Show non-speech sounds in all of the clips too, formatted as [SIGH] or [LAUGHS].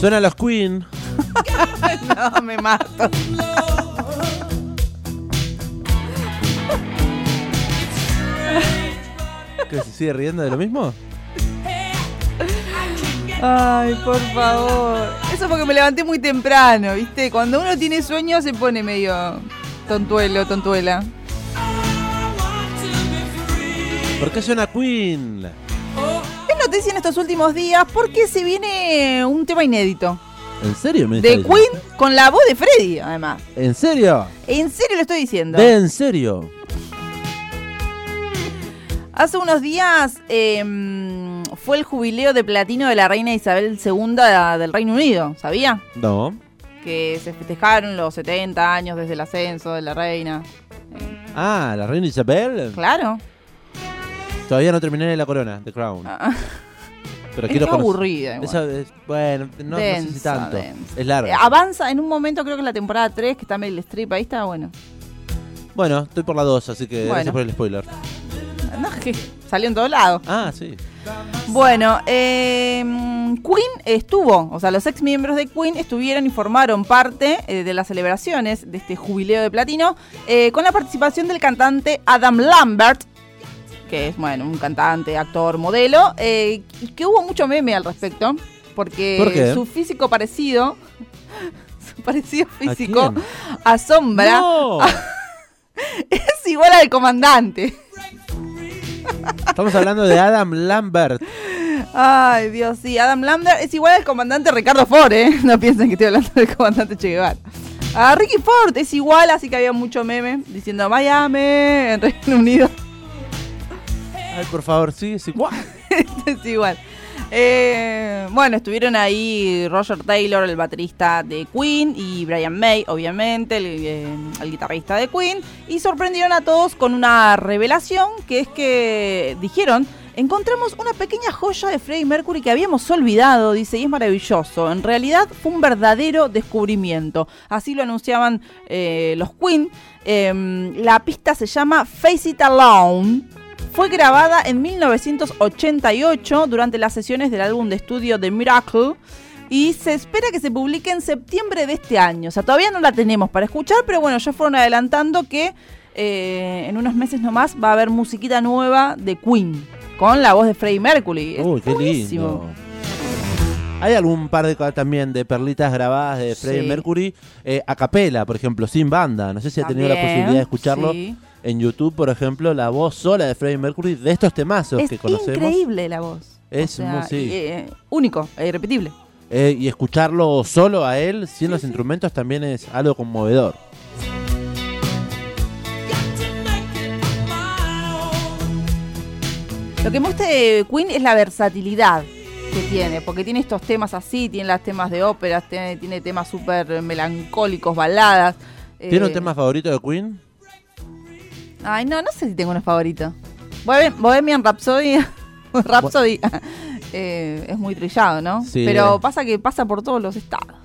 Suena los Queen. [LAUGHS] no, me mato. ¿Que se sigue riendo de lo mismo? Ay, por favor. Eso porque me levanté muy temprano, ¿viste? Cuando uno tiene sueño se pone medio tontuelo, tontuela. ¿Por qué suena Queen? Noticia en estos últimos días porque se viene un tema inédito. ¿En serio me De diciendo? Queen con la voz de Freddy, además. ¿En serio? En serio lo estoy diciendo. ¿De en serio? Hace unos días em, fue el jubileo de platino de la reina Isabel II del Reino Unido, ¿sabía? No. Que se festejaron los 70 años desde el ascenso de la reina. Ah, la reina Isabel. Claro. Todavía no terminé la corona, The Crown. Ah, Pero es quiero conocer- aburrida. igual. Esa es- bueno, no, no sé si Densa, tanto. densa. Es larga. Eh, avanza en un momento, creo que es la temporada 3, que está Meryl Streep, ahí está, bueno. Bueno, estoy por la 2, así que gracias por el spoiler. No, que salió en todos lados. Ah, sí. Bueno, eh, Queen estuvo, o sea, los ex miembros de Queen estuvieron y formaron parte eh, de las celebraciones de este jubileo de platino eh, con la participación del cantante Adam Lambert, que es, bueno, un cantante, actor, modelo, eh, y que hubo mucho meme al respecto, porque su físico parecido, [LAUGHS] su parecido físico quién? asombra, ¡No! [LAUGHS] es igual al comandante. Estamos hablando de Adam Lambert. Ay, Dios, sí. Adam Lambert es igual al comandante Ricardo Ford, ¿eh? [LAUGHS] No piensen que estoy hablando del comandante Che Guevara. A Ricky Ford es igual, así que había mucho meme diciendo Miami en Reino Unido. Ay, por favor, sí, es igual. es igual. Eh, bueno, estuvieron ahí Roger Taylor, el baterista de Queen, y Brian May, obviamente, el, eh, el guitarrista de Queen, y sorprendieron a todos con una revelación, que es que dijeron, encontramos una pequeña joya de Freddie Mercury que habíamos olvidado, dice, y es maravilloso. En realidad fue un verdadero descubrimiento. Así lo anunciaban eh, los Queen. Em, la pista se llama Face It Alone. Fue grabada en 1988 durante las sesiones del álbum de estudio The Miracle y se espera que se publique en septiembre de este año. O sea, todavía no la tenemos para escuchar, pero bueno, ya fueron adelantando que eh, en unos meses nomás va a haber musiquita nueva de Queen con la voz de Freddie Mercury. Es Uy, qué buenísimo. lindo. Hay algún par de también de perlitas grabadas de Freddie Sí. Mercury eh, a capela, por ejemplo, sin banda. No sé si ha tenido la posibilidad de escucharlo sí. En YouTube, por ejemplo, la voz sola de Freddie Mercury de estos temazos Es que conocemos. increíble la voz. Es O sea, muy- sí. eh, único, e irrepetible. Eh, y escucharlo solo a él, sin los instrumentos, también es algo conmovedor. Lo que me gusta de Queen es la versatilidad que tiene, porque tiene estos temas así, tiene los temas de óperas, tiene, tiene temas súper melancólicos, baladas. ¿Tiene eh, un tema favorito de Queen? Ay, no, no sé si tengo uno favorito. Bohem- Bohemian Rhapsody, [LAUGHS] Rhapsody [LAUGHS] eh, es muy trillado, ¿no? Sí. Pero pasa que pasa por todos los estados.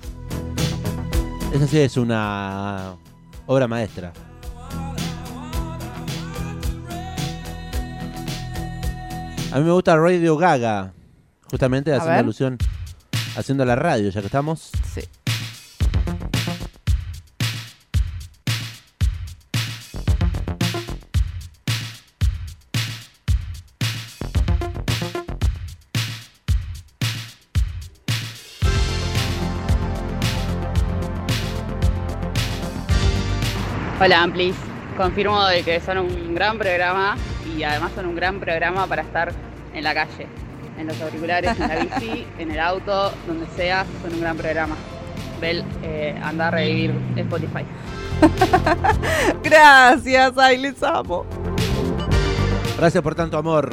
Esa sí es una obra maestra. A mí me gusta Radio Gaga, justamente haciendo alusión, haciendo la radio, ya que estamos. Sí. Hola Amplis, confirmo de que son un gran programa y además son un gran programa para estar en la calle, en los auriculares, en la bici, [LAUGHS] en el auto, donde sea, son un gran programa. Bel, eh, anda a revivir Spotify. [LAUGHS] Gracias, ay, les amo. Gracias por tanto amor.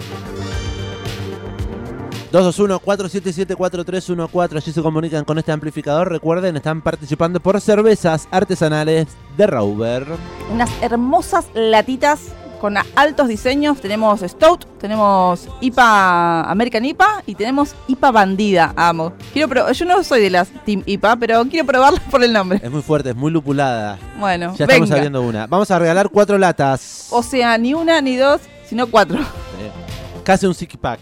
221-477-4314, allí se comunican con este amplificador. Recuerden, están participando por cervezas artesanales de Rauber. unas hermosas latitas con altos diseños. Tenemos Stout, tenemos IPA American IPA y tenemos IPA Bandida. Amo. Quiero Yo no soy de las Team IPA, pero quiero probarla por el nombre. Es muy fuerte, es muy lupulada. Bueno, Ya estamos abriendo una. Vamos a regalar cuatro latas. O sea, ni una ni dos, sino cuatro. Casi un six pack.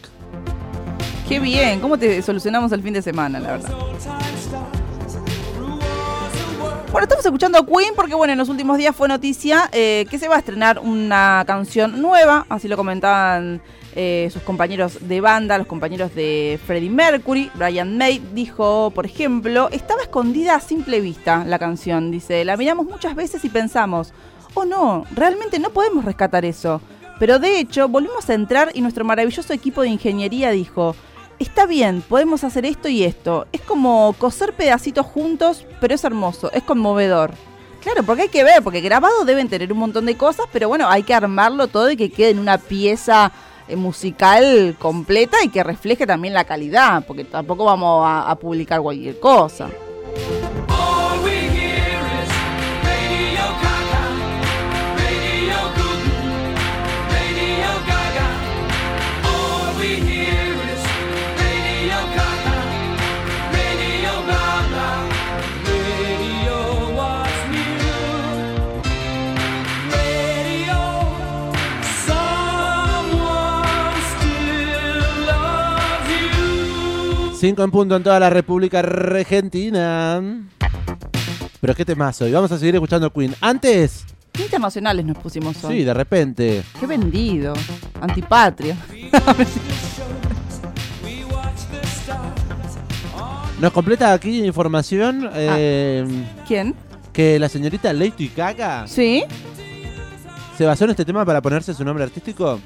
Qué bien, ¿cómo te solucionamos el fin de semana, la verdad? Bueno, estamos escuchando a Queen porque, bueno, en los últimos días fue noticia eh, que se va a estrenar una canción nueva, así lo comentaban eh, sus compañeros de banda, los compañeros de Freddie Mercury. Brian May dijo, por ejemplo, estaba escondida a simple vista la canción, dice, la miramos muchas veces y pensamos, oh no, realmente no podemos rescatar eso. Pero de hecho, volvimos a entrar y nuestro maravilloso equipo de ingeniería dijo, está bien, podemos hacer esto y esto. Es como coser pedacitos juntos, pero es hermoso, es conmovedor. Claro, porque hay que ver, porque grabado deben tener un montón de cosas, pero bueno, hay que armarlo todo y que quede en una pieza eh, musical completa y que refleje también la calidad, porque tampoco vamos a, a publicar cualquier cosa. 5 en punto en toda la República Argentina. Pero qué temazo. Y vamos a seguir escuchando Queen. Antes, Qué internacionales nos pusimos hoy. sí, de repente. Qué vendido. Antipatria. [LAUGHS] Nos completa aquí información eh, ¿Quién? que la señorita Lady Gaga ¿Sí? se basó en este tema para ponerse su nombre artístico.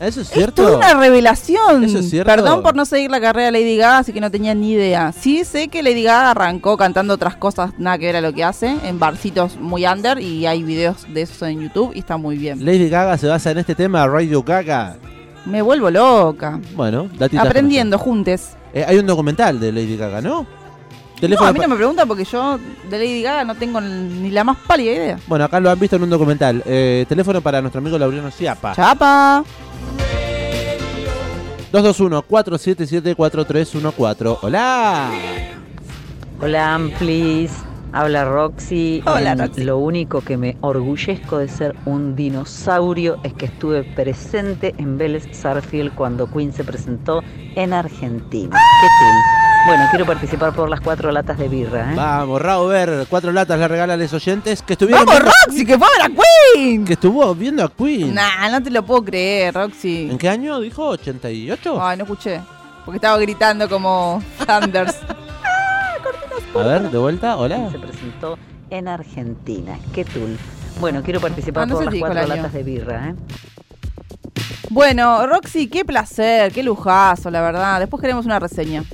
¿Eso es Es cierto? toda una revelación. ¿Eso es cierto? Perdón por no seguir la carrera de Lady Gaga, así que no tenía ni idea. Sí sé que Lady Gaga arrancó cantando otras cosas, nada que ver a lo que hace, en barcitos muy under, y hay videos de eso en YouTube y está muy bien. Lady Gaga se basa en este tema, Radio Gaga. Me vuelvo loca. Bueno, Aprendiendo juntes. Eh, hay un documental de Lady Gaga, ¿no? No, Teléfono a mí no me pregunta porque yo de Lady Gaga no tengo ni la más pálida idea. Bueno, acá lo han visto en un documental. Eh, teléfono para nuestro amigo Laureano Ciapa. Chapa. 221-477-4314. ¡Hola! Hola Amplis, habla Roxy. Hola, Em, Roxy. Lo único que me orgullezco de ser un dinosaurio es que estuve presente en Vélez Sarfield cuando Queen se presentó en Argentina. ¿Qué tal? Bueno, quiero participar por las cuatro latas de birra. ¿eh? Vamos, Rauber. Cuatro latas le regala a los oyentes que estuvieron ¡Vamos, viendo, Roxy, que fue a ver a Queen! que estuvo viendo a Queen. Nah, no te lo puedo creer, Roxy. ¿En qué año dijo? ¿88? Ay, no escuché. Porque estaba gritando como Sanders. [LAUGHS] A ver, de vuelta. Hola. Se presentó en Argentina. ¿Qué tal? Bueno, quiero participar Ah, no por las cuatro año. latas de birra. ¿eh? Bueno, Roxy, qué placer, qué lujazo, la verdad. Después queremos una reseña.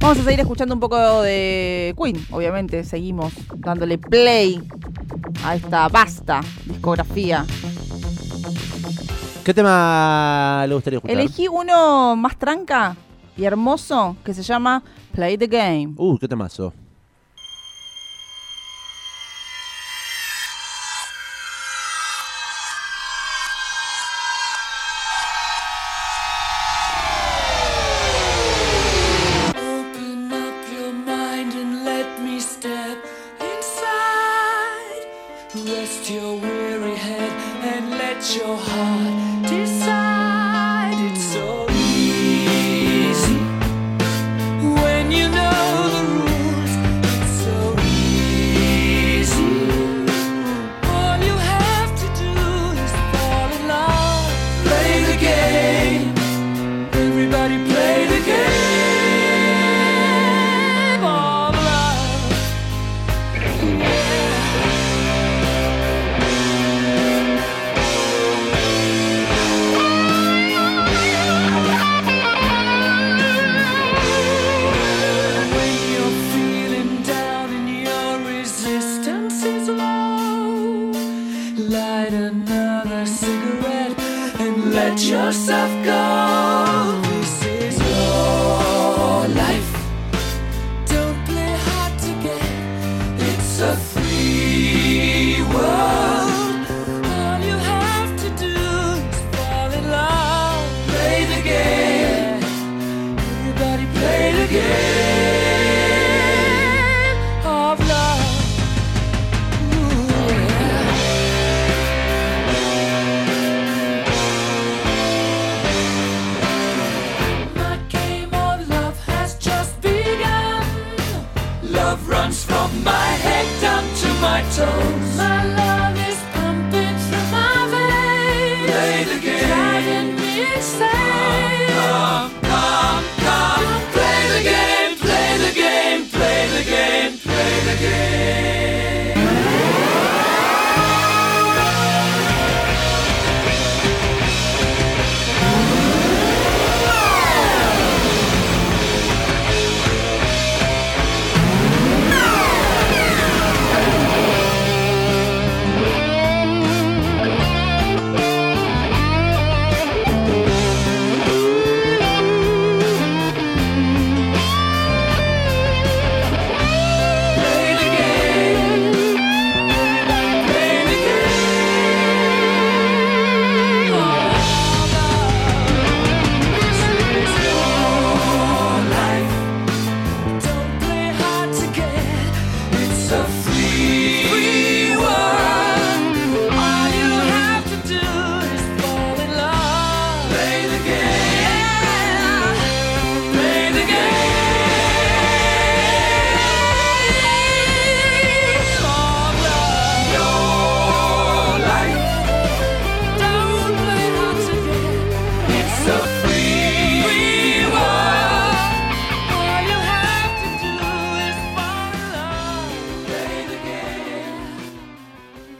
Vamos a seguir escuchando un poco de Queen, obviamente. Seguimos dándole play a esta vasta discografía. ¿Qué tema le gustaría escuchar? Elegí uno más tranca y hermoso que se llama Play the Game. Uh, qué temazo.